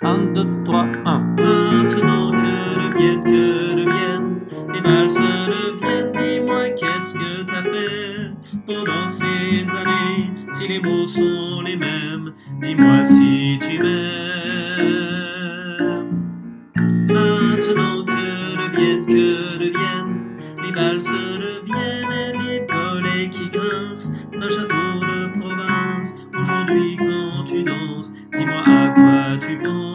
1, 2, 3, 1. Maintenant que reviennent, que reviennent, les mâles se reviennent. Dis-moi qu'est-ce que t'as fait pendant ces années. Si les mots sont les mêmes, dis-moi si tu m'aimes. Maintenant que reviennent, que reviennent, les balles se reviennent et les volets qui grincent d'un château de province. Aujourd'hui, quand tu danses, 去吧。